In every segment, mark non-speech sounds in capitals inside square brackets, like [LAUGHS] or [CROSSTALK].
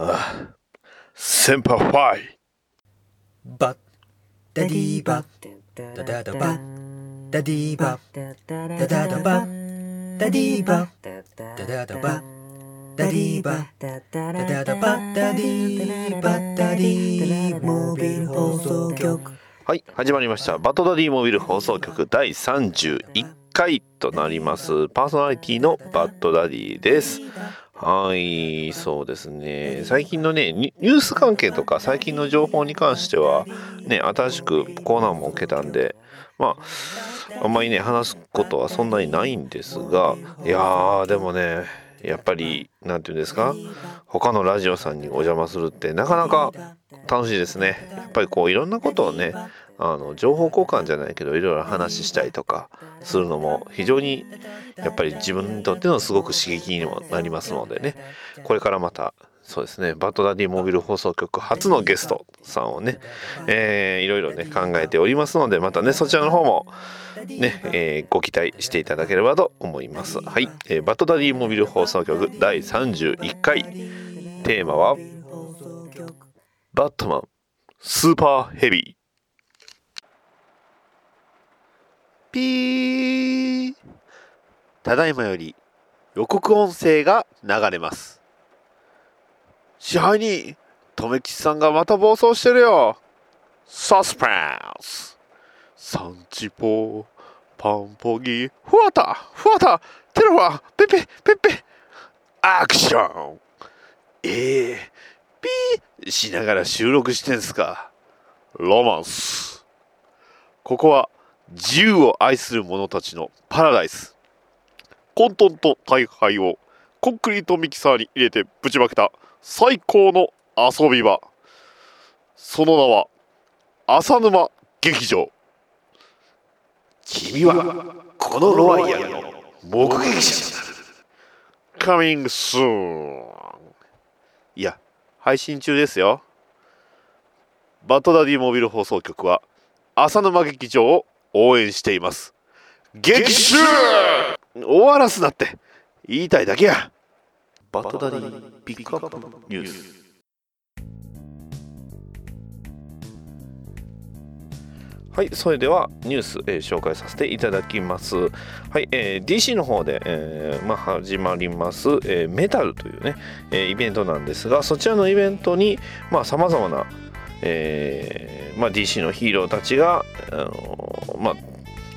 あ先輩ファイバッダディバダダダバダディバダダダバダディバダダダバダディバダダダバダディバダディモビル放送局はい始まりましたバトダディモビル放送局第31回となりますパーソナリティのバッドダディですはいそうですね。最近のねニュース関係とか最近の情報に関してはね新しくコーナーも受けたんでまああんまりね話すことはそんなにないんですがいやーでもねやっぱり何て言うんですか他のラジオさんにお邪魔するってなかなか楽しいですね。やっぱりこういろんなことをねあの情報交換じゃないけどいろいろ話したりとかするのも非常にやっぱり自分にとってのすごく刺激にもなりますのでね。これからまたそうですねバッドダディモビル放送局初のゲストさんをね、えー、いろいろね考えておりますのでまたねそちらの方もね、えー、ご期待していただければと思います。はい、えー、バッドダディモビル放送局第31回。テーマはバットマンスーパーヘビー。ピー。ただいまより予告音声が流れます。支配人留吉さんがまた暴走してるよ。サスペンス。サンチポーパンポギフワタフワタテロファペペペペアクション。えー、ピーしながら収録してんすか。ロマンス。ここは自由を愛する者たちのパラダイス。混沌と大敗をコンクリートミキサーに入れてぶちまけた最高の遊び場。その名は浅沼劇場。君はこのロワイヤルの目撃者だ。カミングスーンいや配信中ですよ。バッドダディモビル放送局は浅沼劇場を応援しています。激臭！終わらすなって。言いたいだけや。バッドダディピックアップニュース。はい、それではニュース、えー、紹介させていただきます。はい、えー、DC の方で、えー、まあ、始まります、えー、メタルというね、えー、イベントなんですが、そちらのイベントに、まあ、様々な、えーまあ、DC のヒーローたちが、あのまあ、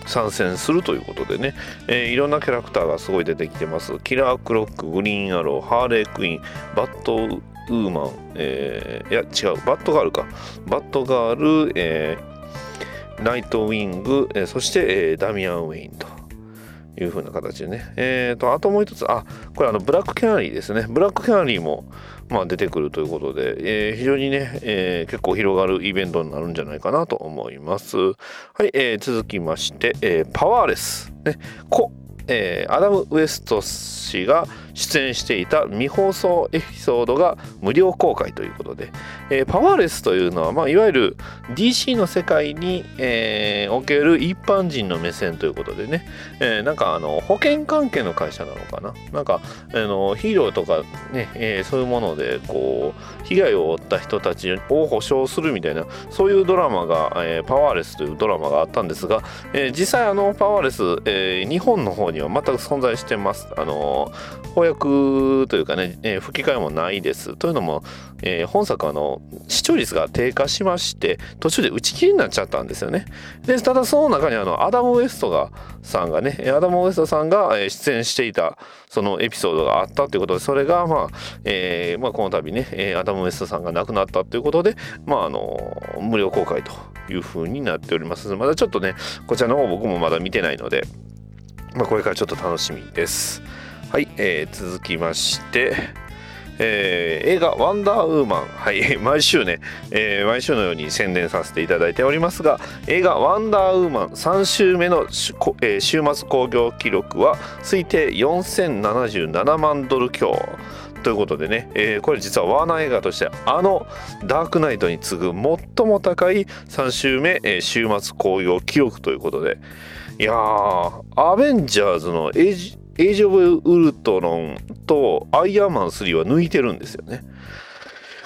参戦するということでね、えー、いろんなキャラクターがすごい出てきてます。キラークロック、グリーンアロー、ハーレークイーン、バットウーマン、えー、いや違う、バットガールか。バットガール、えー、ナイトウィング、え、そして、え、ダミアン・ウェインと。いう風な形でね。えーと、あともう一つ、あ、これあの、ブラックキャナリーですね。ブラックキャナリーも、まあ、出てくるということで、えー、非常にね、えー、結構広がるイベントになるんじゃないかなと思います。はい、えー、続きまして、えパワーレス。ね、こ、えーアダム・ウエスト氏が出演していた未放送エピソードが無料公開ということで、えー、パワーレスというのは、まあ、いわゆる DC の世界に、えー、おける一般人の目線ということでね、えー、なんかあの保険関係の会社なのかな？なんかあのヒーローとかね、え、そういうものでこう被害を負った人たちを保証するみたいなそういうドラマが、え、パワーレスというドラマがあったんですが、え、実際あのパワーレス、え、日本の方には全く存在してます。あの翻訳というかね、えー、吹き替えもないです。というのも、えー、本作あの視聴率が低下しまして途中で打ち切りになっちゃったんですよね。でただその中にあのアダム・ウエストがさんがねアダム・ウエストさんが出演していたそのエピソードがあったということでそれがまあ、えーまあ、この度ねアダム・ウエストさんが亡くなったということで、まあ、あの無料公開というふうになっておりますまだちょっとねこちらの方僕もまだ見てないので、まあ、これからちょっと楽しみです。はい、えー、続きまして、えー、映画「ワンダーウーマン」はい毎週ね、えー、毎週のように宣伝させていただいておりますが映画「ワンダーウーマン」3週目の、えー、週末興行記録は推定4077万ドル強。ということでね、えー、これ実はワーナー映画としてあのダークナイトに次ぐ最も高い3週目、えー、週末興行記録ということで。いやーアベンジャーズのエイジエイジ・オブ・ウルトロンとアイアンマン3は抜いてるんですよね。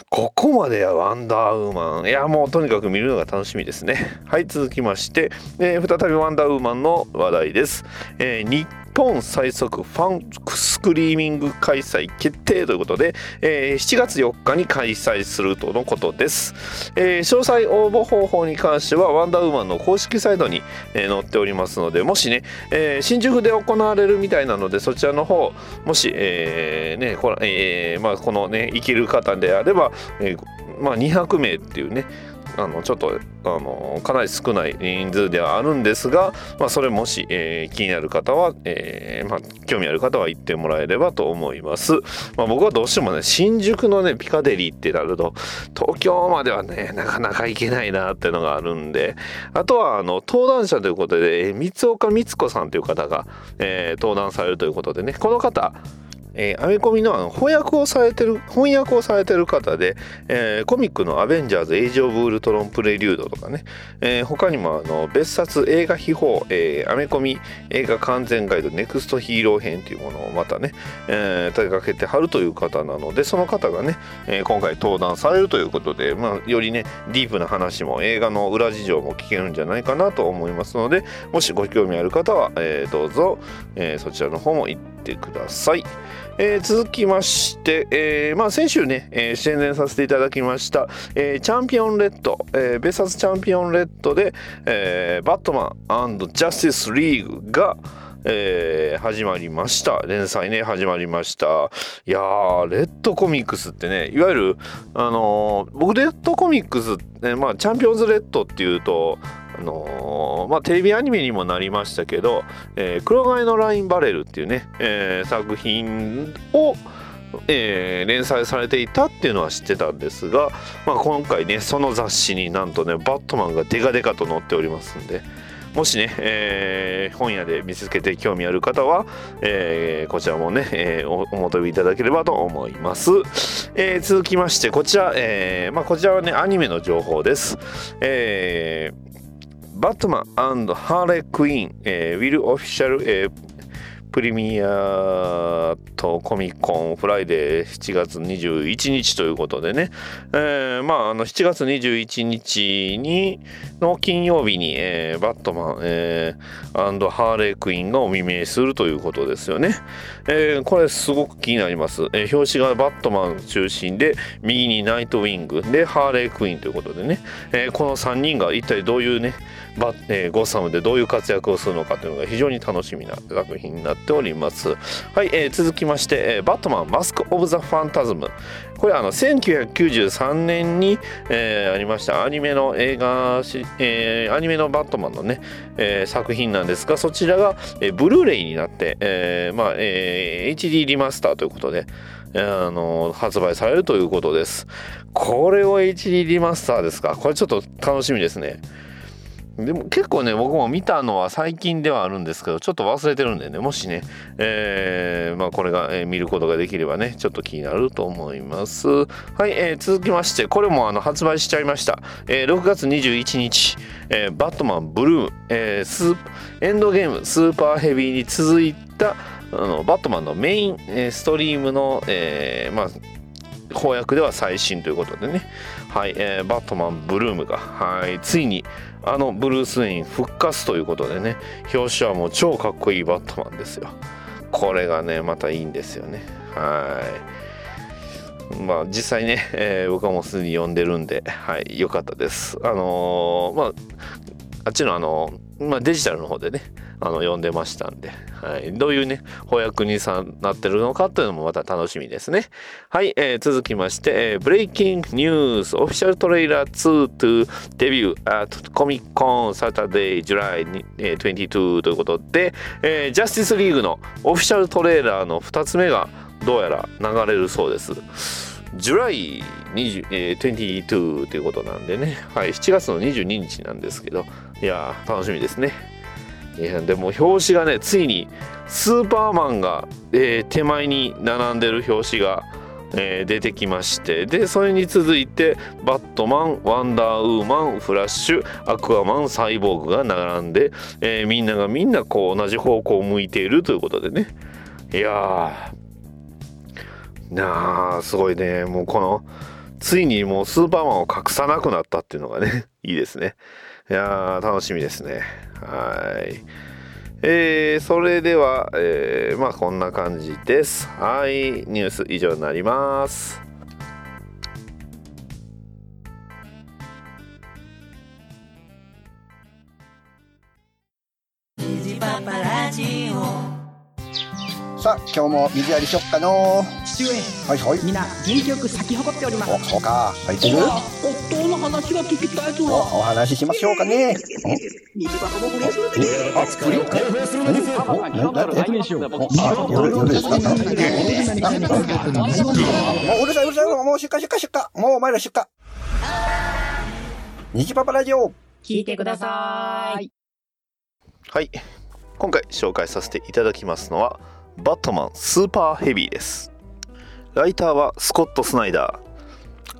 ここまではワンダーウーマン。いやもうとにかく見るのが楽しみですね。はい続きまして、えー、再びワンダーウーマンの話題です、えー、本最速ファンスクリーミング開催決定ということで、えー、7月4日に開催するとのことです、えー、詳細応募方法に関してはワンダーウーマンの公式サイトに、えー、載っておりますのでもしね、えー、新宿で行われるみたいなのでそちらの方もし、えーねこのえーまあ、このね行ける方であれば、えーまあ、200名っていうねあのちょっとあのかなり少ない人数ではあるんですが、まあ、それもし、えー、気になる方は、えーまあ、興味ある方は行ってもらえればと思います、まあ、僕はどうしてもね新宿のねピカデリーってなると東京まではねなかなか行けないなっていうのがあるんであとはあの登壇者ということで三岡光子さんという方が、えー、登壇されるということでねこの方えー、アメコミのあの翻訳をされてる翻訳をされてる方で、えー、コミックの「アベンジャーズ・エイジ・オブ・ウルトロン・プレリュード」とかね、えー、他にもあの別冊映画秘宝、えー、アメコミ映画完全ガイドネクストヒーロー編というものをまたね、えー、立てかけてはるという方なのでその方がね、えー、今回登壇されるということで、まあ、よりねディープな話も映画の裏事情も聞けるんじゃないかなと思いますのでもしご興味ある方は、えー、どうぞ、えー、そちらの方も行っててください。えー、続きまして、えーまあ、先週ね、えー、宣伝させていただきました、えー、チャンピオンレッド、えー、別冊チャンピオンレッドで、えー、バットマンジャスティスリーグが、えー、始まりました連載ね始まりましたいやーレッドコミックスってねいわゆるあのー、僕レッドコミックスって、ね、まあチャンピオンズレッドっていうとあのー、まあ、テレビアニメにもなりましたけど「えー、黒貝のラインバレル」っていうね、えー、作品を、えー、連載されていたっていうのは知ってたんですが、まあ、今回ねその雑誌になんとねバットマンがデカデカと載っておりますんで。もしね、えー、本屋で見つけて興味ある方は、えー、こちらもね、えー、お求めいただければと思います。え、続きまして、こちら、え、まあ、こちらはね、アニメの情報です。えーバットマンハーレークイーン、えー、 will official、えー、 premiere at Comic-Con Friday 7月21日ということでね、えー、まああの7月21日にの金曜日に、えー、バットマン、えー、ハーレークイーンがお目見えするということですよね、えー、これすごく気になります、えー、表紙がバットマン中心で右にナイトウィングでハーレークイーンということでね、えー、この3人が一体どういうねバえー、ゴッサムでどういう活躍をするのかというのが非常に楽しみな作品になっております。はい、えー、続きまして、えー、バットマンマスク・オブ・ザ・ファンタズム。これあの1993年に、えー、ありましたアニメの映画、えー、アニメのバットマンのね、えー、作品なんですがそちらが、えー、ブルーレイになって、えーまあえー、HD リマスターということで、あの発売されるということです。これを HD リマスターですか？これちょっと楽しみですね。でも結構ね僕も見たのは最近ではあるんですけどちょっと忘れてるんでねもしね、えー、まあ、これが、えー、見ることができればねちょっと気になると思います。はい、えー、続きましてこれもあの発売しちゃいました、え6月21日、えバットマンブルーム、えスーエンドゲームスーパーヘビーに続いたあのバットマンのメイン、えストリームの、えまあ翻訳では最新ということでね、はい、えー、バットマンブルームが、はい、ついにあのブルース・ウェイン復活ということでね表紙はもう超かっこいいバットマンですよ。これがねまたいいんですよね。はい。まあ実際ね、[LAUGHS] えー、僕はもうすでに読んでるんではい良かったです。あのー、まああっちのあのまあ、デジタルの方でねあの読んでましたんで、はい、どういうね翻訳にさなってるのかというのもまた楽しみですね。はい、えー、続きまして、えー、ブレイキングニュースオフィシャルトレーラー2 to デビュー at コミコンサタデージュライ22ということで、えー、ジャスティスリーグのオフィシャルトレーラーの2つ目がどうやら流れるそうです。ジュライ20、えー、22ということなんでね、はい、7月の22日なんですけど、いや楽しみですね。いやでも表紙がねついにスーパーマンが、えー、手前に並んでる表紙が、えー、出てきまして。でそれに続いてバットマンワンダーウーマンフラッシュアクアマンサイボーグが並んで、えー、みんながみんなこう同じ方向を向いているということでね。いやなあすごいね。もうこのついにもうスーパーマンを隠さなくなったっていうのがね [LAUGHS] いいですね。いやー楽しみですね。はい。えー、それでは、えー、まあこんな感じです。はい。ニュース以上になります。さあ今日も水やりしよっかの父上はいはい。みんな元気よく咲き誇っております。おそうか。入ってる？夫の話が聞きたいぞ。おお話ししましょうかね。水場の僕ですおあプリン何おななんておあ夜夜ですか？もううるさいうるさいもう出荷出荷出荷もうお前ら出荷虹パパラジオ聞いてくださいはい今回紹介させていただきますのはバットマンスーパーヘビーですライターはスコット・スナイダ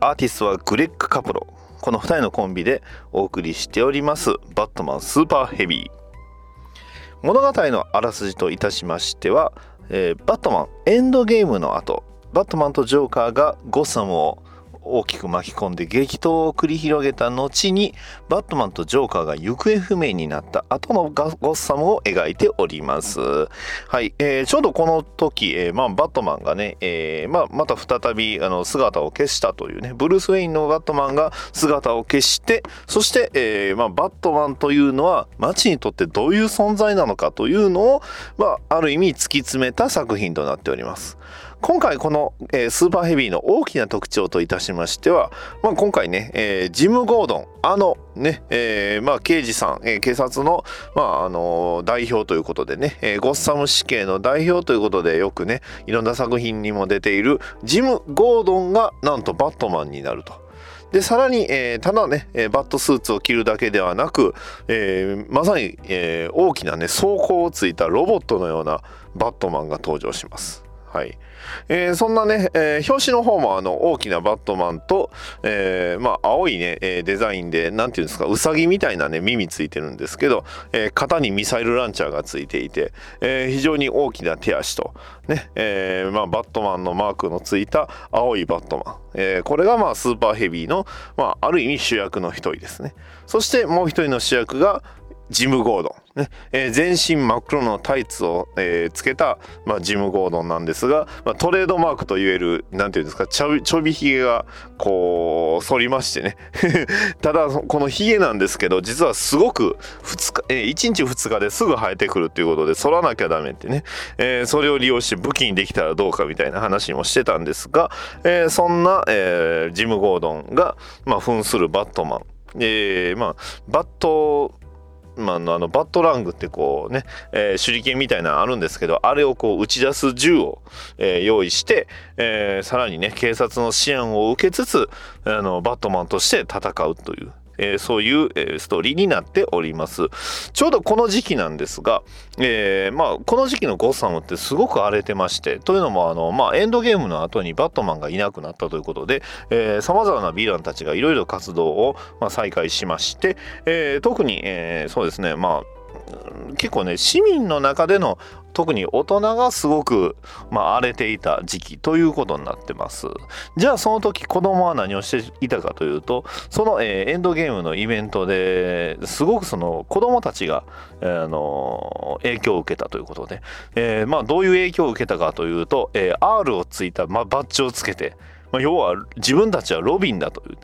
ー。アーティストはグレッグ・カプロ。この2人のコンビでお送りしております。バットマンスーパーヘビー。物語のあらすじといたしましては、えーバットマンエンドゲームの後。バットマンとジョーカーがゴッサムを大きく巻き込んで激闘を繰り広げた後にバットマンとジョーカーが行方不明になった後のゴッサムを描いております。はい、えーちょうどこの時、えーまあ、バットマンがね、えーまあ、また再びあの姿を消したというねブルース・ウェインのバットマンが姿を消してそして、えーまあ、バットマンというのは街にとってどういう存在なのかというのを、まあ、ある意味突き詰めた作品となっております。今回この、えースーパーヘビーの大きな特徴といたしましては、まあ、今回ね、えージム・ゴードンあのね、えーまあ、刑事さん、えー警察の、まああの代表ということでね、えーゴッサム死刑の代表ということでよくねいろんな作品にも出ているジム・ゴードンがなんとバットマンになると。でさらに、えーただね、えーバットスーツを着るだけではなく、えーまさに、えー大きなね装甲をついたロボットのようなバットマンが登場します。はいえーそんなね、えー表紙の方もあの大きなバットマンと、えーまあ、青いね、えデザインでなんていうんですかウサギみたいなね耳ついてるんですけど、えー肩にミサイルランチャーがついていて、え非常に大きな手足と、ねえまあ、バットマンのマークのついた青いバットマン、えこれがまあスーパーヘビーの、まあ、ある意味主役の一人ですね。そしてもう一人の主役がジム・ゴードン、ね。えー全身真っ黒のタイツを、えーつけた、まあ、ジム・ゴードンなんですが、まあ、トレードマークといえるなんていうんですかちょびちょびひげがこう反りましてね。[LAUGHS] ただこのひげなんですけど実はすごく2日、えー1日2日ですぐ生えてくるということで反らなきゃダメってね、えーそれを利用して武器にできたらどうかみたいな話もしてたんですが、えーそんな、えージム・ゴードンが、まあ、扮するバットマン。えーまあ、バットまあ、のバットラングってこうね、えー手裏剣みたいなのあるんですけどあれをこう打ち出す銃を、えー用意して、えーさらにね警察の支援を受けつつあのバットマンとして戦うという。えーそういう、えーストーリーになっております。ちょうどこの時期なんですが、えーまあ、この時期のゴッサムってすごく荒れてましてというのもあの、まあ、エンドゲームの後にバットマンがいなくなったということでさまざまなヴィランたちがいろいろ活動を、まあ、再開しまして、えー特に、えーそうですねまあ結構ね市民の中での特に大人がすごく、まあ、荒れていた時期ということになってます。じゃあその時子供は何をしていたかというとその、えーエンドゲームのイベントですごくその子供たちが、えーあの影響を受けたということで、えーまあ、どういう影響を受けたかというと、え R をついた、まあ、バッジをつけて、まあ、要は自分たちはロビンだという、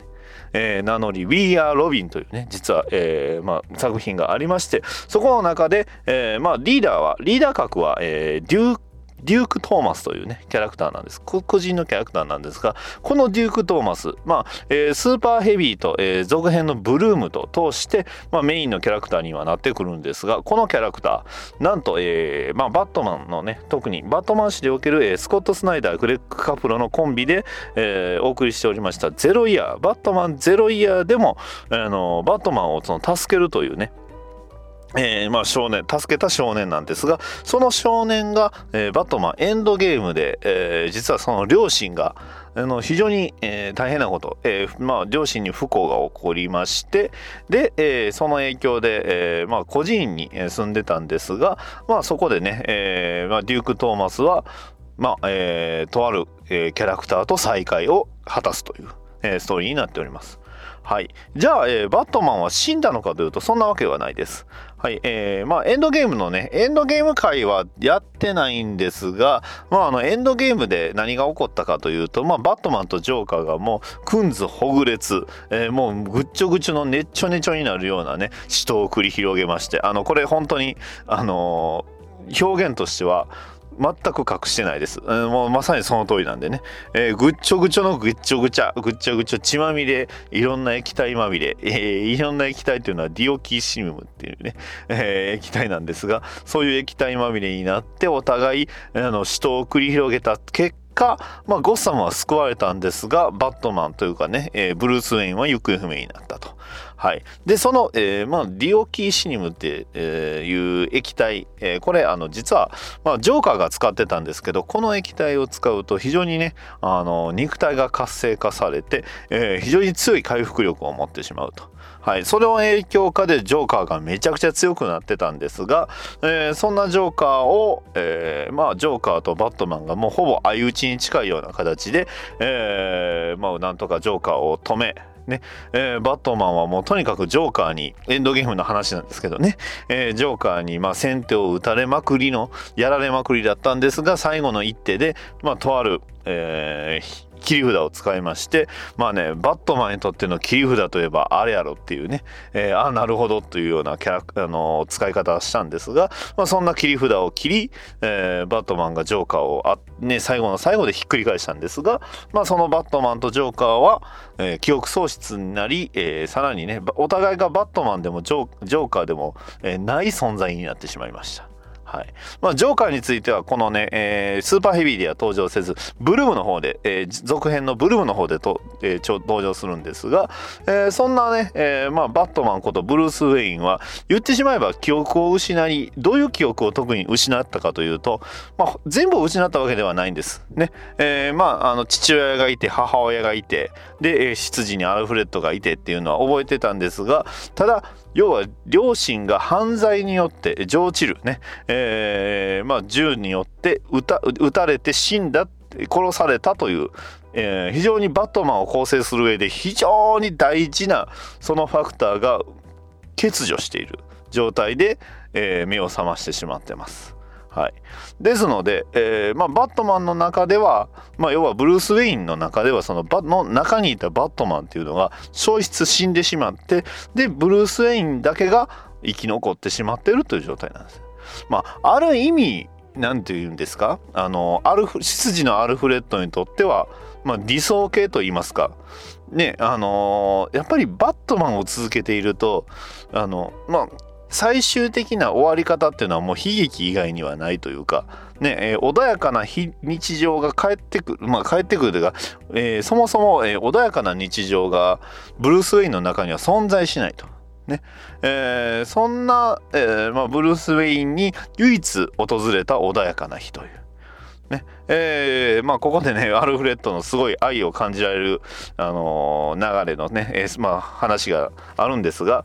えー名乗り「We Are Robin」というね実は、えーまあ、作品がありましてそこの中で、えーまあ、リーダーはリーダー格は、えーデューデューク・トーマスというねキャラクターなんです。こ個人のキャラクターなんですがこのデューク・トーマス、まあえースーパーヘビーと、えー続編のブルームと通して、まあ、メインのキャラクターにはなってくるんですがこのキャラクターなんと、えーまあ、バットマンのね特にバットマン誌でおける、えースコット・スナイダーグレッグ・カプロのコンビで、えーお送りしておりました「ゼロイヤー」バットマンゼロイヤーでも、あのバットマンをその助けるというねえーまあ、少年助けた少年なんですがその少年が、えーバットマンエンドゲームで、えー実はその両親があの非常に、えー大変なこと、えーまあ、両親に不幸が起こりましてで、えーその影響で、えーまあ、孤児院に住んでたんですが、まあ、そこでね、えーまあ、デューク・トーマスは、まあえーとある、えーキャラクターと再会を果たすという。えーストーリーになっております。はい、じゃあ、えーバットマンは死んだのかというとそんなわけはないです。はいえーまあ、エンドゲームのねエンドゲーム回はやってないんですが、まあ、あのエンドゲームで何が起こったかというと、まあ、バットマンとジョーカーがもうくんずほぐれつ、えーもうぐっちょぐちょのねっちょねちょになるようなね死闘を繰り広げましてあのこれ本当にあのー表現としては全く隠してないです。うんもうまさにその通りなんでね。えーぐっちょぐちょのぐっちょぐちゃ、ぐっちょぐちょ血まみれ、いろんな液体まみれ、えーいろんな液体というのはディオキシウムっていうね、えー液体なんですが、そういう液体まみれになってお互い、あの、死闘を繰り広げた結果、まあ、ゴッサムは救われたんですが、バットマンというかね、えーブルース・ウェインは行方不明になったと。はい、でその、えーまあ、ディオキシニムって、いう液体、えーこれあの実は、まあ、ジョーカーが使ってたんですけどこの液体を使うと非常にねあの肉体が活性化されて、えー非常に強い回復力を持ってしまうと。はい、それの影響下でジョーカーがめちゃくちゃ強くなってたんですが、えーそんなジョーカーを、えーまあ、ジョーカーとバットマンがもうほぼ相打ちに近いような形で、えーまあ、なんとかジョーカーを止めねえーバットマンはもうとにかくジョーカーにエンドゲームの話なんですけどね、えージョーカーにまあ先手を打たれまくりのやられまくりだったんですが最後の一手で、まあ、とある、えー切り札を使いましてまあねバットマンにとっての切り札といえばあれやろっていうね、えーあなるほどというようなキャラあの使い方をしたんですが、まあ、そんな切り札を切り、えーバットマンがジョーカーをあ、ね、最後の最後でひっくり返したんですが、まあ、そのバットマンとジョーカーは、えー記憶喪失になり、えーさらにねお互いがバットマンでもジョーカーでも、えない存在になってしまいました。はいまあ、ジョーカーについてはこのね、えースーパーヘビーでは登場せずブルームの方で、えー続編のブルームの方でと、えー登場するんですが、えーそんなね、えーまあ、バットマンことブルース・ウェインは言ってしまえば記憶を失いどういう記憶を特に失ったかというと、まあ、全部を失ったわけではないんです。ねえーまあ、あの父親がいて母親がいてで、えー執事にアルフレッドがいてっていうのは覚えてたんですがただ要は両親が犯罪によって上チルね、えーまあ、銃によって撃たれて死んだ殺されたという、えー非常にバットマンを構成する上で非常に大事なそのファクターが欠如している状態で、えー目を覚ましてしまってます。はい、ですので、えーまあ、バットマンの中では、まあ、要はブルース・ウェインの中ではそのバの中にいたバットマンっていうのが消失死んでしまってでブルース・ウェインだけが生き残ってしまってるという状態なんです。まあ、ある意味なんて言うんですか？あのアルフ執事のアルフレッドにとっては、まあ、理想形と言いますか。ねあのやっぱりバットマンを続けているとあのまあ最終的な終わり方っていうのはもう悲劇以外にはないというか、ねえー穏やかな日常が帰ってくる、まあ、帰ってくるというか、えーそもそも、えー穏やかな日常がブルース・ウェインの中には存在しないと。ねえーそんな、えまあ、ブルース・ウェインに唯一訪れた穏やかな日という。ねえーまあ、ここでね [LAUGHS] アルフレッドのすごい愛を感じられる、あのー流れのね、えーまあ、話があるんですが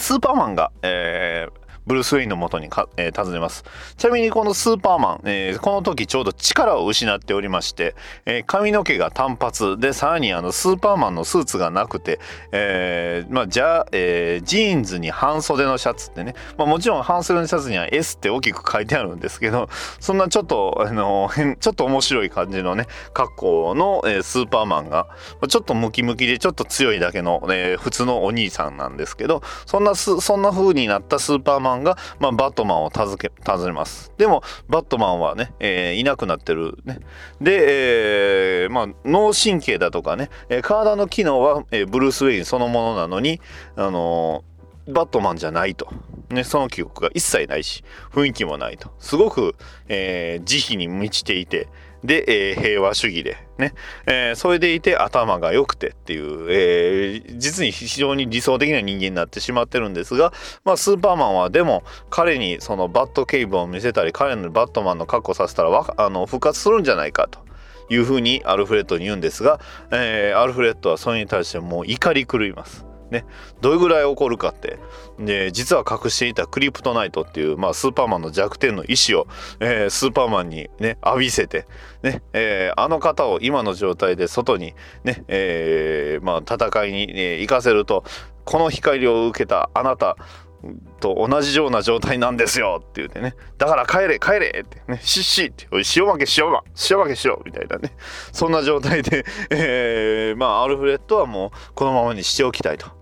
スーパーマンが、えーブルース・ウェインのもとにか、えー訪ねます。ちなみにこのスーパーマン、えーこの時ちょうど力を失っておりまして、えー髪の毛が単発でさらにあのスーパーマンのスーツがなくて、えーまあ、じゃ、えージーンズに半袖のシャツってね、まあ、もちろん半袖のシャツには S って大きく書いてあるんですけどそんなちょっとあのちょっと面白い感じのね格好の、えースーパーマンがちょっとムキムキでちょっと強いだけの、えー普通のお兄さんなんですけどそんなそんな風になったスーパーマンが、まあ、バットマンを訪け訪ねます。でもバットマンはね、えーいなくなってる。ね。で、えーまあ、脳神経だとかね、えー体の機能は、えブルース・ウェインそのものなのに、あのバットマンじゃないと、ね、その記憶が一切ないし雰囲気もないと。すごく、えー慈悲に満ちていてで、えー平和主義でね、えーそれでいて頭が良くてっていう、えー実に非常に理想的な人間になってしまってるんですが、まあ、スーパーマンはでも彼にそのバットケイブを見せたり彼のバットマンの格好させたらわあの復活するんじゃないかと。いうふうにアルフレッドに言うんですが、えーアルフレッドはそれに対してもう怒り狂います。ね、どれぐらい起こるかって。で実は隠していたクリプトナイトっていう、まあ、スーパーマンの弱点の意志を、えー、スーパーマンに、ね、浴びせて、ねえー、あの方を今の状態で外にね、えーまあ、戦いに、ね、行かせるとこの光を受けたあなたと同じような状態なんですよって言ってね。だから帰れ帰れってねしっしって塩負けしよう塩負けしろみたいなね。そんな状態で、えー、まあアルフレッドはもうこのままにしておきたいと。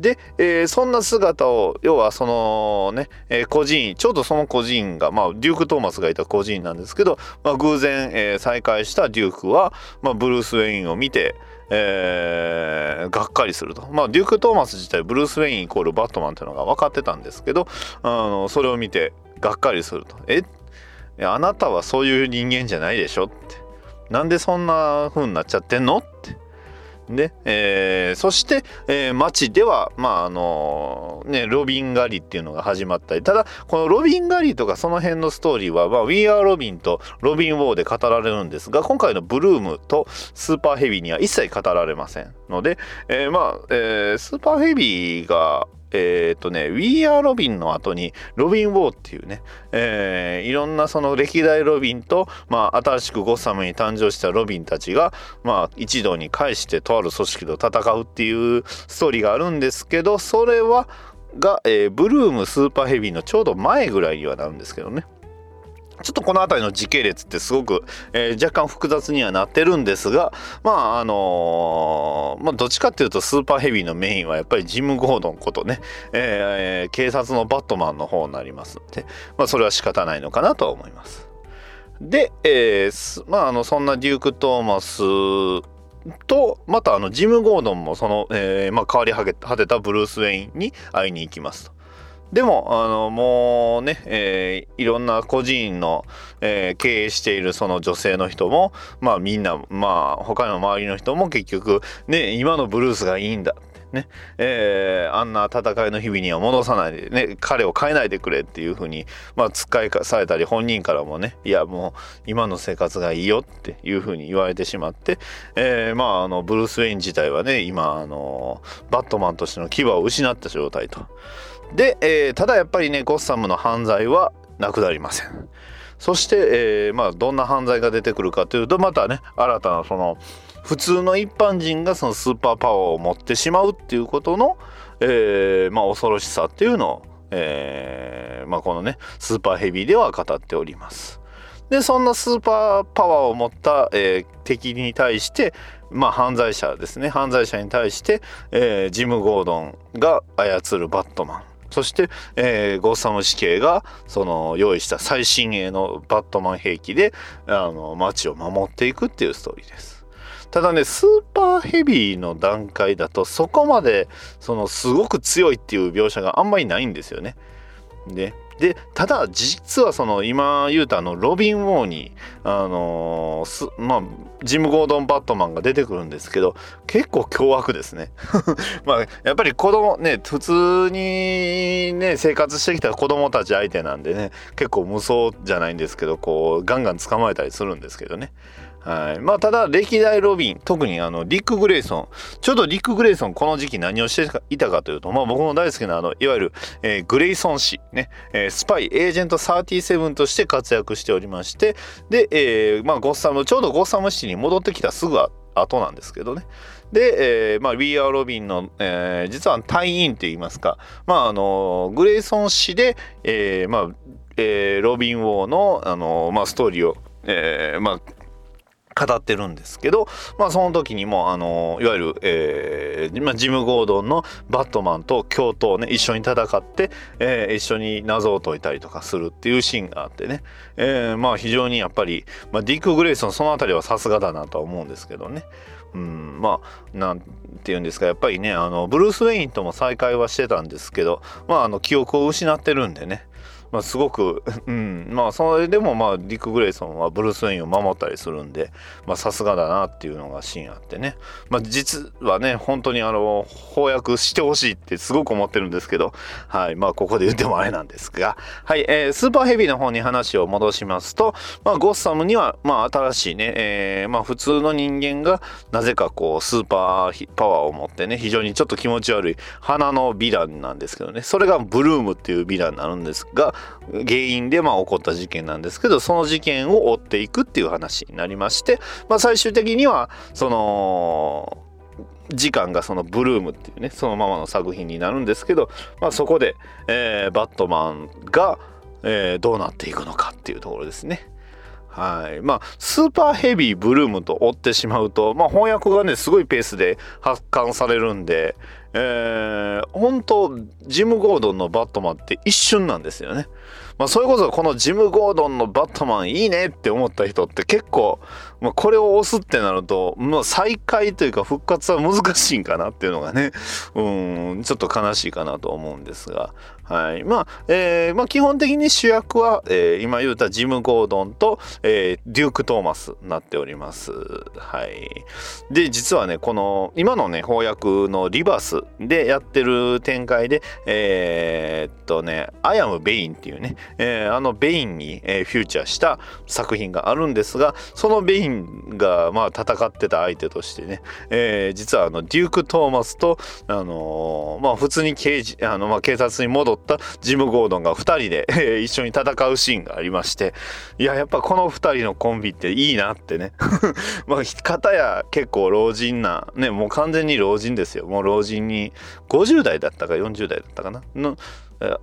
で、えー、そんな姿を要はそのね、えー、孤児院ちょうどその孤児院が、まあ、デューク・トーマスがいた孤児院なんですけど、まあ、偶然、えー、再会したデュークは、まあ、ブルース・ウェインを見て、えー、がっかりすると。まあ、デューク・トーマス自体、ブルース・ウェインイコールバットマンっていうのが分かってたんですけど、あのそれを見て、がっかりすると。え？あなたはそういう人間じゃないでしょって。なんでそんな風になっちゃってんの？ね。えー、そして、えー、街では、まああのね、ロビン狩りっていうのが始まったりただこのロビン狩りとかその辺のストーリーは、まあ、We Are ロビンとロビン・ウォーで語られるんですが今回のブルームとスーパーヘビーには一切語られませんので、えー、まあ、えー、スーパーヘビーがえっ、とね、We Are Robin の後に、ロビン・ウォーっていうね、えー、いろんなその歴代ロビンと、まあ、新しくゴッサムに誕生したロビンたちが、まあ、一堂に会してとある組織と戦うっていうストーリーがあるんですけど、それは、が、えー、ブルームスーパーヘビーのちょうど前ぐらいにはなるんですけどね。ちょっとこの辺りの時系列ってすごく、えー、若干複雑にはなってるんですが、まああのー、まあ、どっちかっていうとスーパーヘビーのメインはやっぱりジム・ゴードンことね、えー、警察のバットマンの方になりますので、まあ、それは仕方ないのかなとは思います。で、えー、まああのそんなデューク・トーマスとまたあのジム・ゴードンもその、えーまあ、変わり果てたブルース・ウェインに会いに行きますと。でも、あの、もうね、えー、いろんな個人の、えー、経営しているその女性の人も、まあみんな、まあ他の周りの人も結局、ね、今のブルースがいいんだ。ねえー、あんな戦いの日々には戻さないで、ね、彼を変えないでくれっていうふうに、まあ、使いされたり本人からもねいやもう今の生活がいいよっていうふうに言われてしまって、えー、まああのブルース・ウェイン自体はね今あのバットマンとしての牙を失った状態と。で、えー、ただやっぱりねゴッサムの犯罪はなくなりません。そして、えー、まあどんな犯罪が出てくるかというとまたね新たなその普通の一般人がそのスーパーパワーを持ってしまうっていうことの、えー、まあ恐ろしさっていうのを、え、まあこのねスーパーヘビーでは語っております。でそんなスーパーパワーを持った、え、敵に対してまあ犯罪者ですね。犯罪者に対して、えー、ジム・ゴードンが操るバットマン。そして、えー、ゴーサム死刑がその用意した最新鋭のバットマン兵器であの街を守っていくっていうストーリーです。ただねスーパーヘビーの段階だとそこまでそのすごく強いっていう描写があんまりないんですよね。ででただ実はその今言うたあのロビン・ウォーにあのー、まあジム・ゴードン・バットマンが出てくるんですけど結構凶悪ですね。[LAUGHS] まあやっぱり子供ね普通にね生活してきた子供たち相手なんでね結構無双じゃないんですけどこうガンガン捕まえたりするんですけどね。はい。まあ、ただ、歴代ロビン、特にあの、リック・グレイソン。ちょうどリック・グレイソン、この時期何をしていたかというと、まあ、僕の大好きな、あの、いわゆる、えー、グレイソン氏、ね、えー、スパイ、エージェント37として活躍しておりまして、で、えー、まあ、ゴッサム、ちょうどゴッサムシティに戻ってきたすぐ後なんですけどね。で、えー、まあ、We Are ロビンの、えー、実は隊員といいますか、まあ、あの、グレイソン氏で、えー、まあ、えー、ロビン・ウォーの、あの、まあ、ストーリーを、えー、まあ、語ってるんですけど、まあ、その時にもあのいわゆる、えーまあ、ジム・ゴードンのバットマンと共闘ね一緒に戦って、えー、一緒に謎を解いたりとかするっていうシーンがあってね、えー、まあ非常にやっぱり、まあ、ディック・グレイソンその辺りはさすがだなとは思うんですけどね。うん、まあなんて言うんですかやっぱりねあのブルース・ウェインとも再会はしてたんですけどまああの記憶を失ってるんでねまあ、すごく、[LAUGHS] うん、まあそれでもまあディック・グレイソンはブルース・ウェインを守ったりするんでまあさすがだなっていうのがシーンあってね、まあ、実はね本当にあの翻訳してほしいってすごく思ってるんですけどはい。まあここで言ってもあれなんですが。はい、えースーパーヘビーの方に話を戻しますと、まあ、ゴッサムにはまあ新しいね、えーまあ普通の人間がなぜかこうスーパーパワーを持ってね非常にちょっと気持ち悪い花のヴィランなんですけどね。それがブルームっていうヴィランになるんですが原因でま起こった事件なんですけどその事件を追っていくっていう話になりまして、まあ、最終的にはその時間がそのブルームっていうねそのままの作品になるんですけど、まあ、そこで、えーバットマンが、えーどうなっていくのかっていうところですね。はい。まあ、スーパーヘビーブルームと追ってしまうと、まあ、翻訳がね、すごいペースで発刊されるんで、えー、本当ジム・ゴードンのバットマンって一瞬なんですよね。まあ、それこそこのジム・ゴードンのバットマンいいねって思った人って結構、まあ、これを押すってなると、まあ、再開というか復活は難しいんかなっていうのがね、うん、ちょっと悲しいかなと思うんですが、はい。まあ、えーまあ、基本的に主役は、えー今言うたジム・ゴードンと、えーデューク・トーマスになっております。はい。で、実はね、この、今のね、翻訳のリバースでやってる展開で、えーっとね、 I Am Bane っていうね、えーあのベインに、えーフィーチャーした作品があるんですが、そのベインが、まあ、戦ってた相手としてね、えー実はあの、デューク・トーマスと、あのーまあ、普通に刑事、あの、まあ、警察に戻ったジム・ゴードンが2人で、え一緒に戦うシーンがありまして、いや、やっぱこの2人のコンビっていいなってね。[LAUGHS] まあ、片や結構老人な、ね、もう完全に老人ですよ。もう老人に、50代だったか40代だったかな。の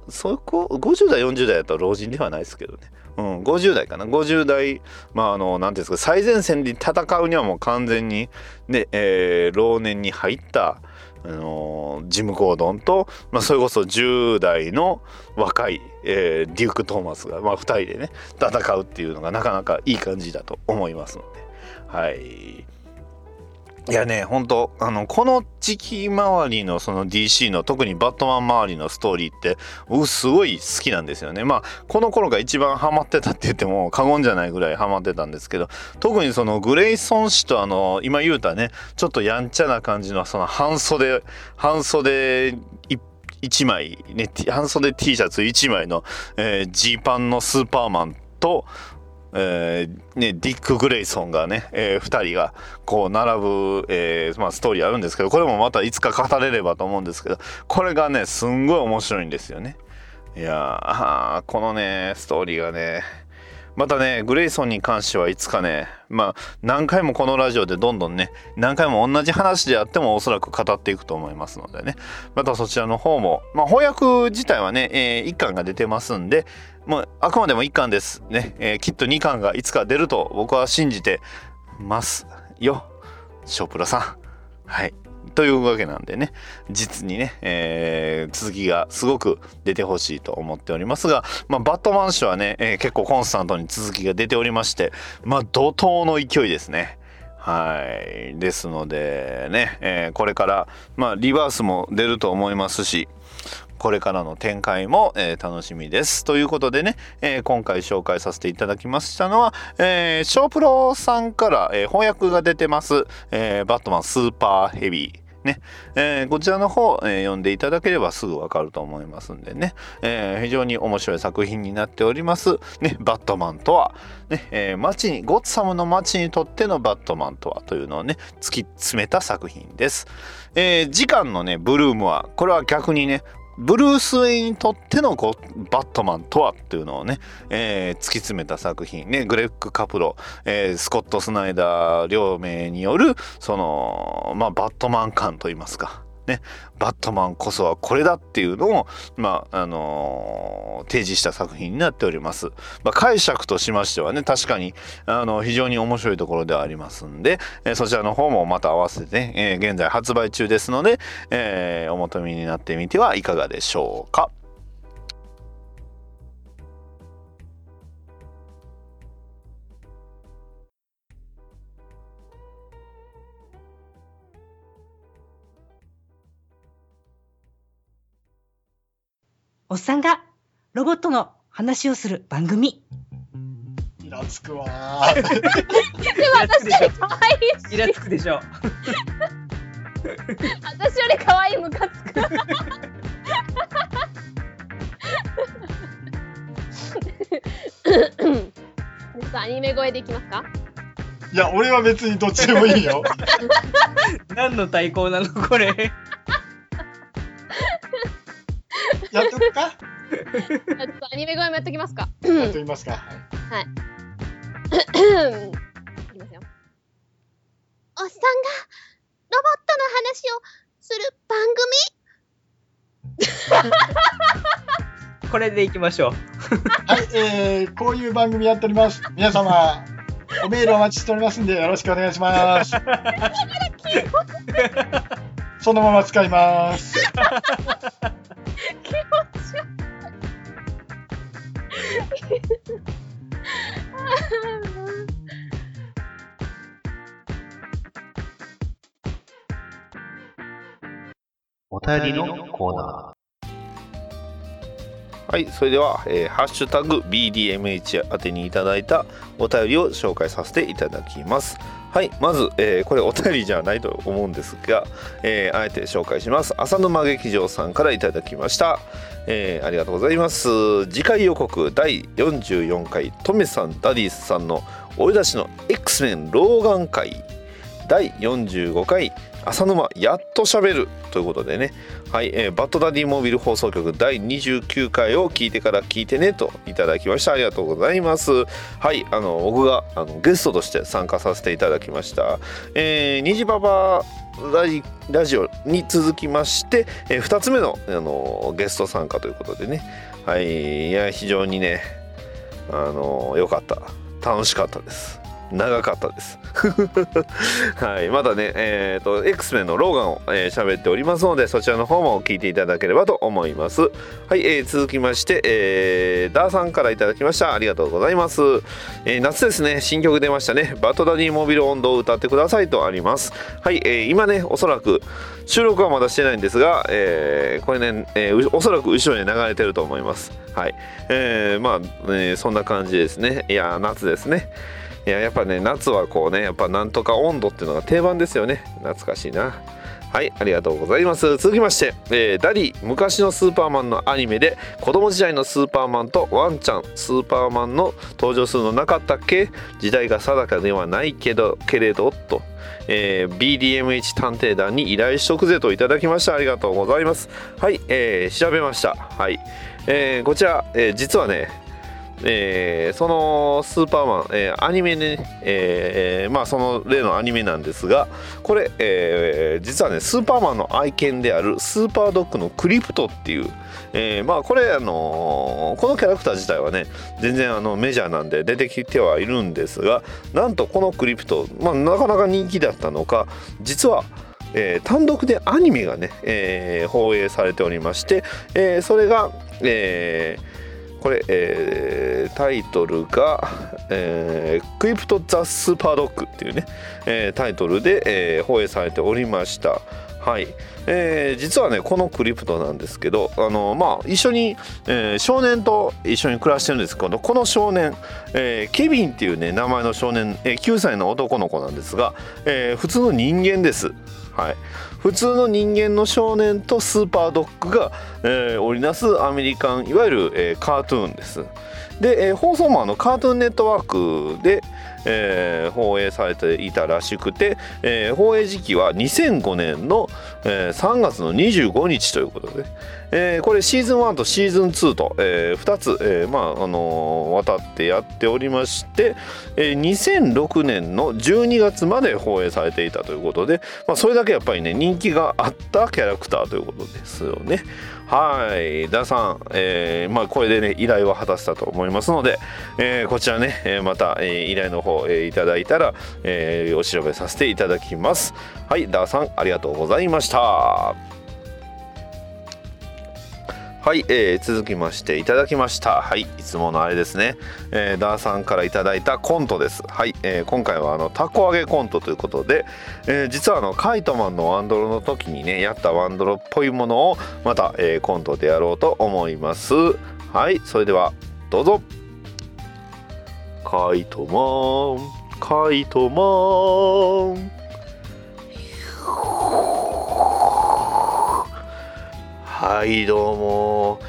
そこ、50代、40代だと老人ではないですけどね。うん、50代かな。50代、まあ、あの、何ていうんですか、最前線で戦うにはもう完全に、ね、えー老年に入った、あのージム・ゴードンと、まあ、それこそ10代の若い、えーデューク・トーマスが、まあ、2人でね戦うっていうのがなかなかいい感じだと思いますのではいいやね本当あのこの時期周りのその DC の特にバットマン周りのストーリーって僕すごい好きなんですよね。まあこの頃が一番ハマってたって言っても過言じゃないぐらいハマってたんですけど特にそのグレイソン氏とあの今言うたねちょっとやんちゃな感じのその半袖半袖い1枚ね半袖 T シャツ1枚のえージー、パンのスーパーマンとえーね、ディック・グレイソンがね、え2人がこう並ぶ、えーまあ、ストーリーあるんですけどこれもまたいつか語れればと思うんですけどこれがねすんごい面白いんですよね。いやこのねストーリーがねまたねグレイソンに関してはいつかねまあ何回もこのラジオでどんどんね何回も同じ話であってもおそらく語っていくと思いますのでねまたそちらの方もまあ翻訳自体はね、え1巻が出てますんでもうあくまでも1巻ですね、えーきっと2巻がいつか出ると僕は信じてますよ。ショープラさん。はい。というわけなんでね。実にね、えー続きがすごく出てほしいと思っておりますが、まあ、バットマン氏はね、えー結構コンスタントに続きが出ておりましてまあ怒涛の勢いですね。はい。ですのでね、えーこれからまあリバースも出ると思いますしこれからの展開も、えー楽しみです。ということでね、えー今回紹介させていただきましたのは、えーショープロさんから、えー翻訳が出てます、えーバットマンスーパーヘビー。ねえーこちらの方、えー読んでいただければすぐわかると思いますんでね、えー非常に面白い作品になっております。ね、バットマンとは、ねえー街にゴッサムの街にとってのバットマンとはというのをね突き詰めた作品です。えー次回のねブルームはこれは逆にねブルース・ウェイにとってのこうバットマンとはっていうのをね、えー突き詰めた作品。ねグレッグ・カプロ、えースコット・スナイダー両名によるそのまあバットマン感といいますか。ねバットマンこそはこれだっていうのをまああのー提示した作品になっております、まあ、解釈としましてはね確かにあの非常に面白いところではありますんで、えーそちらの方もまた合わせてね、えー現在発売中ですので、えーお求めになってみてはいかがでしょうか。おっさんがロボットの話をする番組。イラつくわー。でも私可愛いし、イラつくでしょ。私より可愛いムカつく。ちょっとアニメ声でいきますか？いや、俺は別にどっちでもいいよ。[LAUGHS] 何の対抗なのこれ。[LAUGHS] やっとくか？[LAUGHS] ちょっとアニメ声もやっときますかやっときますか。はいいきますよ。[COUGHS] おっさんがロボットの話をする番 [LAUGHS] これでいきましょう。はい、えー、こういう番組やっております。皆様、おメールお待ちしておりますんで、よろしくお願いします。そのまま使います。[LAUGHS] お便りのコーナー。はいそれでは、えーハッシュタグ BDMH 宛てにいただいたお便りを紹介させていただきます。はいまず、えーこれお便りじゃないと思うんですが、えーあえて紹介します。浅沼劇場さんからいただきました、えーありがとうございます。次回予告第44回トメさんダディスさんの追い出しの X メン老眼会。第45回浅沼やっとしゃべる。ということでね。はい、えーバッドダディモービル放送局第29回を聞いてから聞いてねといただきました。ありがとうございます。はいあの僕があのゲストとして参加させていただきました。えー、虹パパラジラジオに続きまして、え2つ目のあのゲスト参加ということでね。はいいや非常にねあの良かった。楽しかったです。長かったです。[LAUGHS] はいまだねえっ、と X メンのローガンをえー喋、っておりますのでそちらの方も聞いていただければと思います。はい、えー続きまして、えーダーさんからいただきました。ありがとうございます、えー夏ですね。新曲出ましたね。バッドダディモビル温度を歌ってくださいとあります。はい、えー今ねおそらく収録はまだしてないんですが、えーこれね、えーおそらく後ろに流れてると思います。はい、えーまあ、えーそんな感じですね。いや夏ですね。いややっぱね夏はこうねやっぱなんとか温度っていうのが定番ですよね。懐かしいな。はいありがとうございます。続きまして、えーダリー昔のスーパーマンのアニメで子供時代のスーパーマンとワンちゃんスーパーマンの登場するのなかったっけ？時代が定かではないけどけれどと。えー BDMH 探偵団に依頼しとくぜといただきました。ありがとうございます。はい、えー調べました。はい、えーこちら、えー実はねえーそのスーパーマン、えーアニメね、えーまあその例のアニメなんですがこれ、え実はねスーパーマンの愛犬であるスーパードッグのクリプトっていう、えまあこれあのこのキャラクター自体はね全然あのメジャーなんで出てきてはいるんですがなんとこのクリプト、まあ、なかなか人気だったのか実はえー単独でアニメがね、えー放映されておりまして、えーそれが、えーこれ、えータイトルが、えークリプト・ザ・スーパードッグっていうね、えータイトルで、えー放映されておりました。はい、えー実はねこのクリプトなんですけどあのまあ一緒に、えー少年と一緒に暮らしてるんですけどこの少年、えーケビンっていうね名前の少年、え9歳の男の子なんですが、え普通の人間です。はい、普通の人間の少年とスーパードッグが、えー織りなすアメリカンいわゆる、えーカートゥーンです。で、えー放送もあのカートゥーンネットワークで、えー放映されていたらしくて、えー放映時期は2005年の、えー3月の25日ということで、えーこれシーズン1とシーズン2と、え2つ、えーまああの渡ってやっておりまして、えー2006年の12月まで放映されていたということで、まあ、それだけやっぱりね人気があったキャラクターということですよね。はい、ダさん、えーまあ、これでね依頼は果たせたと思いますので、えーこちらね、えーまた、えー依頼の方、えーいただいたら、えーお調べさせていただきます。はい、ダさんありがとうございました。はい、えー続きましていただきました。はいいつものあれですね、えーダーさんからいただいたコントです。はい、えー今回はあのタコ揚げコントということで、えー実はあのカイトマンのワンドロの時にねやったワンドロっぽいものをまた、えーコントでやろうと思います。はいそれではどうぞ。カイトマンカイトマン。はいどうも。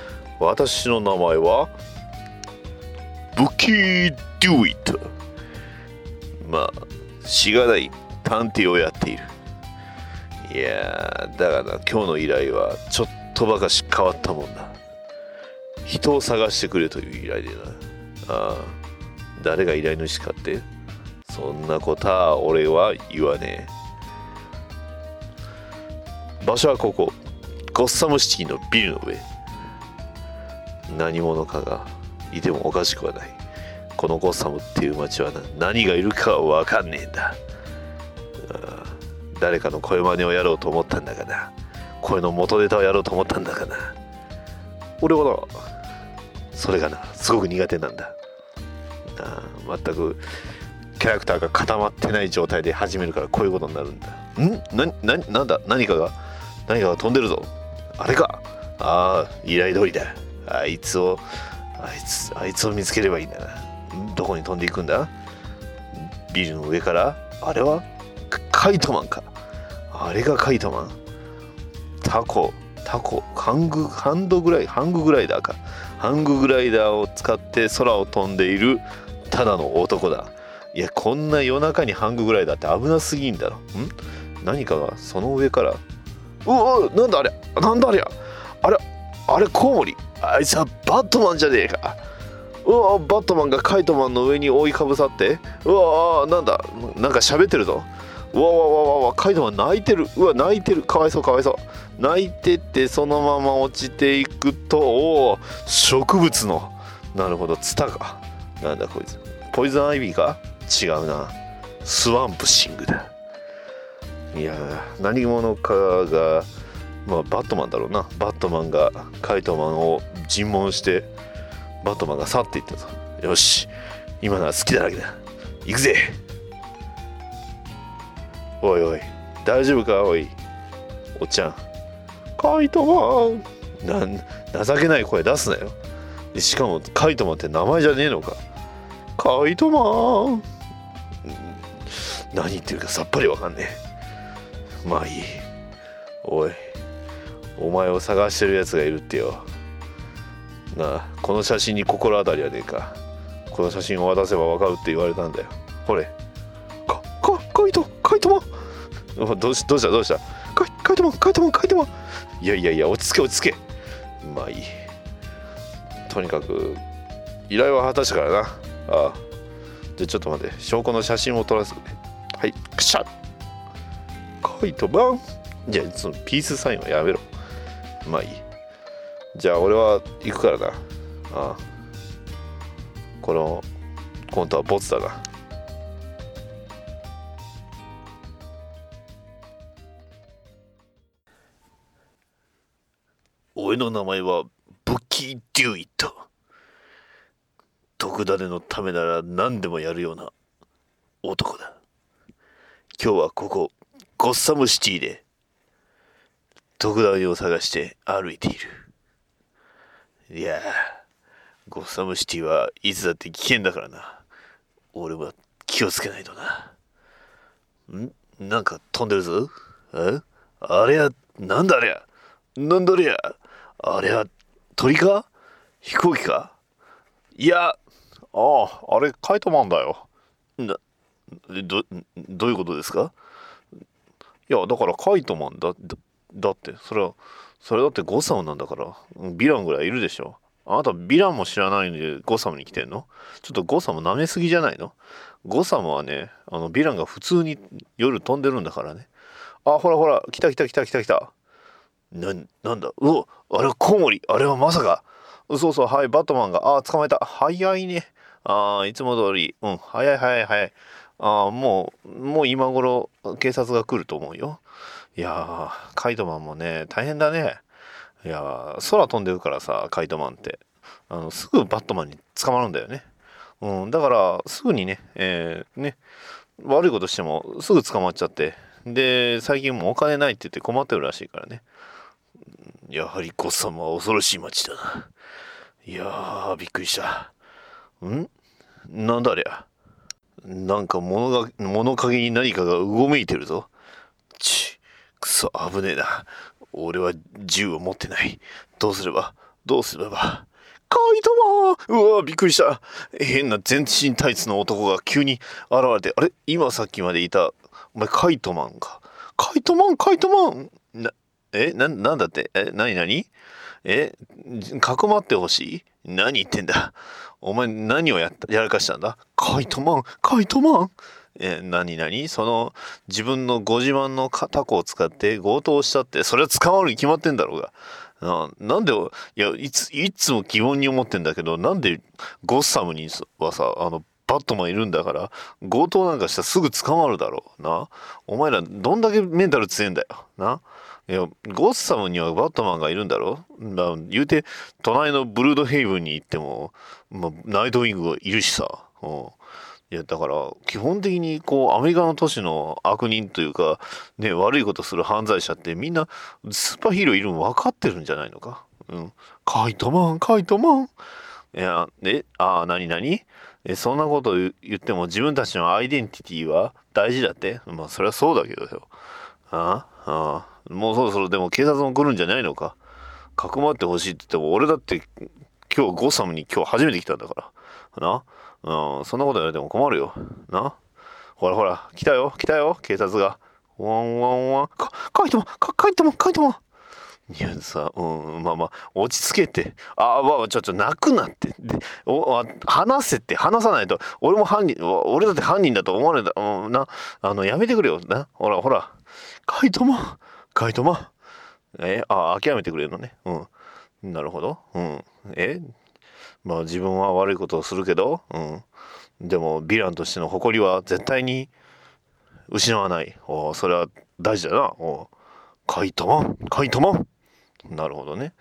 私の名前はブキー・デュイット。まあしがない探偵をやっている。いやだから今日の依頼はちょっとばかし変わったもんだ。人を探してくれという依頼でな。ああ。誰が依頼主かってそんなことは俺は言わねえ。場所はここ。ゴッサムシティのビルの上。何者かがいてもおかしくはない。このゴッサムっていう街は何がいるかは分かんねえんだ。誰かの声真似をやろうと思ったんだがな。声の元ネタをやろうと思ったんだがな。俺はなそれがなすごく苦手なんだ。全くキャラクターが固まってない状態で始めるからこういうことになるんだ。ん？なななんだ？何かが何かが飛んでるぞ。あれか。ああ依頼通りだ。あいつをあいつあいつを見つければいいんだな。どこに飛んでいくんだ？ビルの上から？あれは？カイトマンか。あれがカイトマン。タコ。タコ。ハングハンドぐらいハンググライダーか。ハンググライダーを使って空を飛んでいるただの男だ。いやこんな夜中にハンググライダーって危なすぎんだろ。ん？何かがその上からうわなんだあれ？なんだあれあれあれコウモリ？あいつはバットマンじゃねえか。うわバットマンがカイトマンの上に覆いかぶさって。うわなんだ？なんか喋ってるぞ。うわわわわわカイトマン泣いてる。うわ泣いてる。かわいそうかわいそう。泣いてってそのまま落ちていくとおお植物の。なるほど。ツタか。なんだこいつ。ポイズンアイビーか？違うな。スワンプシングだ。いや何者かがまあバットマンだろうな。バットマンがカイトマンを尋問してバットマンが去っていったぞよし。今のは好きだらけだ。行くぜ。おいおい。大丈夫か？おい。おっちゃん。カイトマン。なん情けない声出すなよ。しかもカイトマンって名前じゃねえのか。カイトマン。何言ってるかさっぱりわかんねえ。まあいい。おいお前を探してるやつがいるってよ。なあこの写真に心当たりはねえか。この写真を渡せばわかるって言われたんだよ。ほれ。かかカイトカイトマン？どうしどうした？どうした？カイカイトマンカイトマンカイトマン？いやいやいや落ち着け落ち着け。まあいい。とにかく依頼は果たしたからな。ああ。じゃあちょっと待って。証拠の写真を撮らせてはい。クシャカイトマンじゃあそのピースサインはやめろ。まあいい。じゃあ俺は行くからな。ああ。このコントはボツだな。俺の名前はブッキー・デュイット。特ダネのためなら何でもやるような男だ。今日はここ。ゴッサムシティで特ダネを探して歩いている。いやゴッサムシティはいつだって危険だからな。俺は気をつけないとな。ん？なんか飛んでるぞ？え？あれはなんだあれやなんだあれやあれは鳥か？飛行機か？いやあああれカイトマンだよ。などどういうことですか？いやだからカイトマンだだってそれはそれだってゴサムなんだからヴィランぐらいいるでしょ。あなたヴィランも知らないのでゴサムに来てんの？ちょっとゴサム舐めすぎじゃないの？ゴサムはねあのヴィランが普通に夜飛んでるんだからね。あほらほら来た来た来た来た来た。ななんだ？うおあれはコウモリあれはまさか。そうそうはいバットマンがあ捕まえた。早いね。あいつも通り。うん早い早い早い。あもうもう今頃警察が来ると思うよ。いやーカイトマンもね大変だね。いやー空飛んでるからさカイトマンって。あのすぐバットマンに捕まるんだよね、うん、だからすぐにね,、えー、ね悪いことしてもすぐ捕まっちゃって。で最近もお金ないって言って困ってるらしいからね。やはりゴッサムは恐ろしい街だな。いやーびっくりした。ん？なんだありゃ。なんか物が物陰に何かがうごめいてるぞ。ちくそ危ねえな。俺は銃を持ってない。どうすれば？どうすれば？カイトマンうわびっくりした。変な全身タイツの男が急に現れて。あれ？今さっきまでいたお前カイトマンか？カイトマン？カイトマン？なえ？ななんだって？え？何何？え？かくまってほしい？何言ってんだ？お前何をやったやらかしたんだ？カイトマン？カイトマン？え何何？その自分のご自慢のタコを使って強盗したってそれは捕まるに決まってんだろうが。ななんでいやいついつも疑問に思ってんだけどなんでゴッサムにはさあのバットマンいるんだから強盗なんかしたらすぐ捕まるだろう？な？お前らどんだけメンタル強いんだよ？な？いやゴッサムにはバットマンがいるんだろ？だ言うて隣のブルードヘイブンに行っても、ま、ナイトウィングがいるしさ、うん、いやだから基本的にこうアメリカの都市の悪人というか、ね、悪いことする犯罪者ってみんなスーパーヒーローいるの分かってるんじゃないのか？うん。カイトマンカイトマン。いやえああ何何？えそんなこと言っても自分たちのアイデンティティは大事だって。まあそれはそうだけどよ。ああ。もうそろそろでも警察も来るんじゃないのか。かくまってほしいって言っても俺だって今日ゴッサムに今日初めて来たんだから。な？うんそんなこと言われても困るよ。な？ほらほら来たよ。来たよ。警察が。ワンワンワン。か書いてもか書いても書いても。いやさ、うん、まあまあ、落ち着けて。ああ、まあ、ちょっと泣くなって。でおあ話せって、話さないと。俺も犯人、俺だって犯人だと思われた。うん、な、あの、やめてくれよ。な、ほら、ほら。カイトマカイトマえ、あ、諦めてくれるのね。うん。なるほど。うん。えまあ、自分は悪いことをするけど、うん。でも、ヴィランとしての誇りは絶対に失わない。おそれは大事だな。おカイトマン、カイトマン？なるほどね。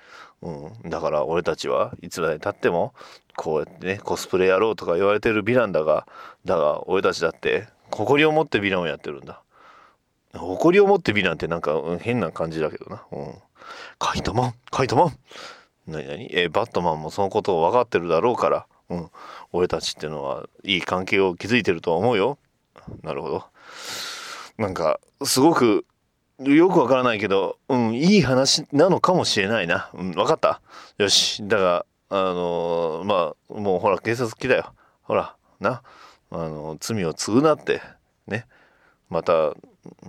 うん、だから俺たちはいつまでたってもこうやってねコスプレやろうとか言われてるヴィランだがだが俺たちだって誇りを持ってヴィランをやってるんだ誇りを持ってヴィランってなんか、変な感じだけどな、うん、カイトマン？カイトマン？何？何？えバットマンもそのことを分かってるだろうから、うん、俺たちってのはいい関係を築いてるとは思うよ。なるほど。なんかすごくよくわからないけど、うん、いい話なのかもしれないな。うん、わかった。よし。だが、あのーまあ、もうほら、警察来たよ。ほら、な。あのー罪を償って、ね。また、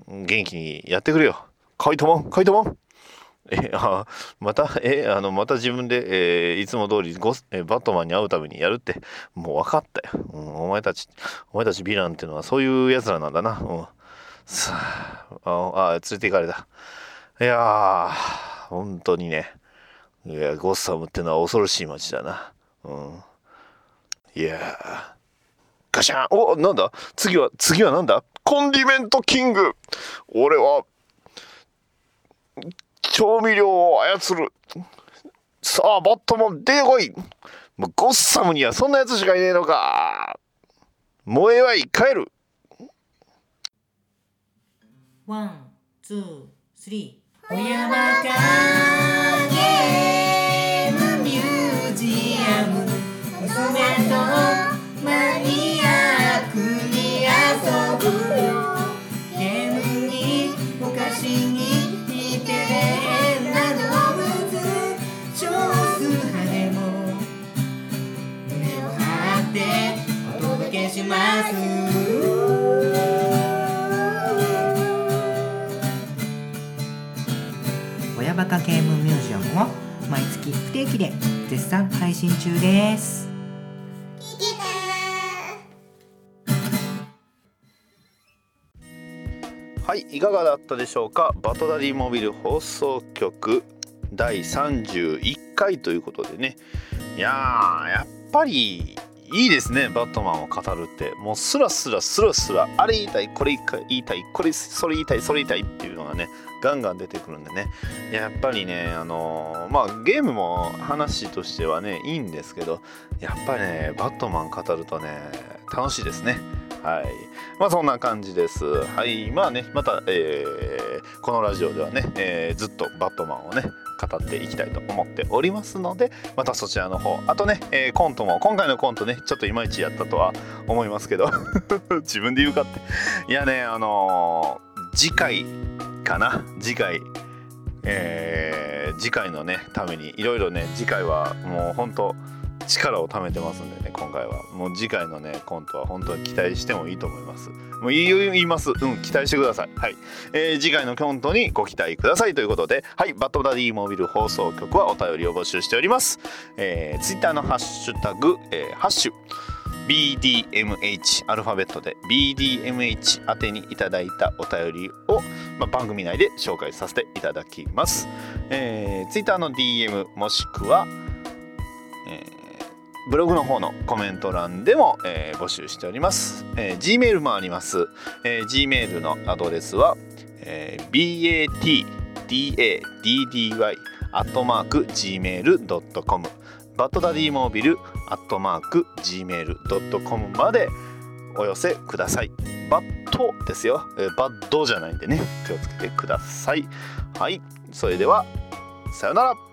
元気にやってくれよ。カイトマン、カイトマンえ、あ、また、え、あの、また自分で、えーいつも通りゴス、えバットマンに会うためにやるって、もう分かったよ。うん、お前たち、お前たちヴィランってのはそういう奴らなんだな。うん。さあ、あ、連れて行かれた。いやー、本当にね。いや、ゴッサムってのは恐ろしい街だな。うん。いや。ガシャン。お、なんだ？次は、次はなんだ？コンディメントキング。俺は、調味料を操る。さあ、バットマン出てこいもうゴッサムにはそんな奴しかいねえのか。燃えはい帰る。ワン、ツー、スリー。小山かゲームミュージアム。娘とします。親バカゲームミュージアムを毎月不定期で絶賛配信中です。はいいかがだったでしょうか？バトダディモビル放送局第31回ということでね。いやーやっぱりいいですねバットマンを語るって。もうスラスラスラスラあれ言いたいこれ言いたいこれそれ言いたいそれ言いたいっていうのがねガンガン出てくるんでね。やっぱりねあのーまあゲームも話としてはねいいんですけどやっぱりねバットマン語るとね楽しいですね。はい。まあそんな感じです。はい。まあねまた、えーこのラジオではね、えーずっとバットマンをね語っていきたいと思っておりますのでまたそちらの方。あとね、えーコントも今回のコントねちょっといまいちやったとは思いますけど。[LAUGHS] 自分で言うかって。いやねあのー次回かな？次回。えー次回のねために。いろいろね次回はもう本当力を貯めてますんでね今回は。もう次回のねコントは本当に期待してもいいと思います。もう言います。うん期待してください。はい、えー次回のコントにご期待ください。ということで。はい。バッドダディモビル放送局はお便りを募集しております。えー、ツイッターのハッシュタグ、えーハッシュ。BDMH アルファベットで。BDMH 宛てにいただいたお便りを、まあ、番組内で紹介させていただきます、えー、Twitter の DM もしくは、えーブログの方のコメント欄でも、えー募集しております、えー Gmail もあります、えー Gmail のアドレスは、えー BATDADDY アットマーク Gmail.com バッドダディモービルアットマーク Gmail.com までお寄せください。バットですよ、えーバッドじゃないんでね。気をつけてください。はい。それではさよなら。